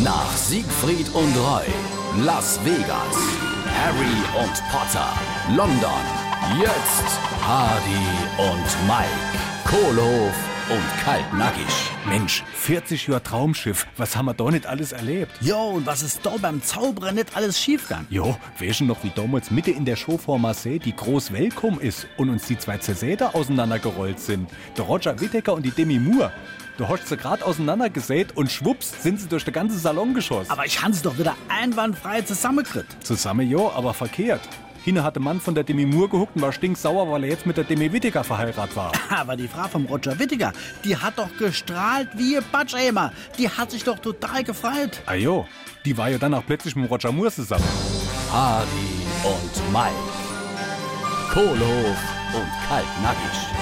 Nach Siegfried und Roy, Las Vegas, Harry und Potter, London, jetzt Hardy und Mike, Kohlhof und Kaltnackig. Mensch, 40 Jahre Traumschiff, was haben wir da nicht alles erlebt? Jo, und was ist da beim Zauberer nicht alles schiefgegangen? Jo, du noch, wie damals Mitte in der Show vor Marseille die Groß Welcome ist und uns die zwei Zersäter auseinandergerollt sind? Der Roger Whittaker und die Demi Moore. Du hast sie gerade auseinandergesät und schwupps sind sie durch den ganzen Salon geschossen. Aber ich han sie doch wieder einwandfrei zusammengekriegt. Zusammen jo, aber verkehrt. Hine hatte Mann von der Demi Moore gehuckt und war stinksauer, weil er jetzt mit der Demi Whittaker verheiratet war. Aber die Frau vom Roger Whittaker, die hat doch gestrahlt wie ein Batschämer. Die hat sich doch total gefreut. Ah jo, die war ja dann auch plötzlich mit Roger Moore zusammen. Hardy und Mike, Kohlhof und Kaltnackig.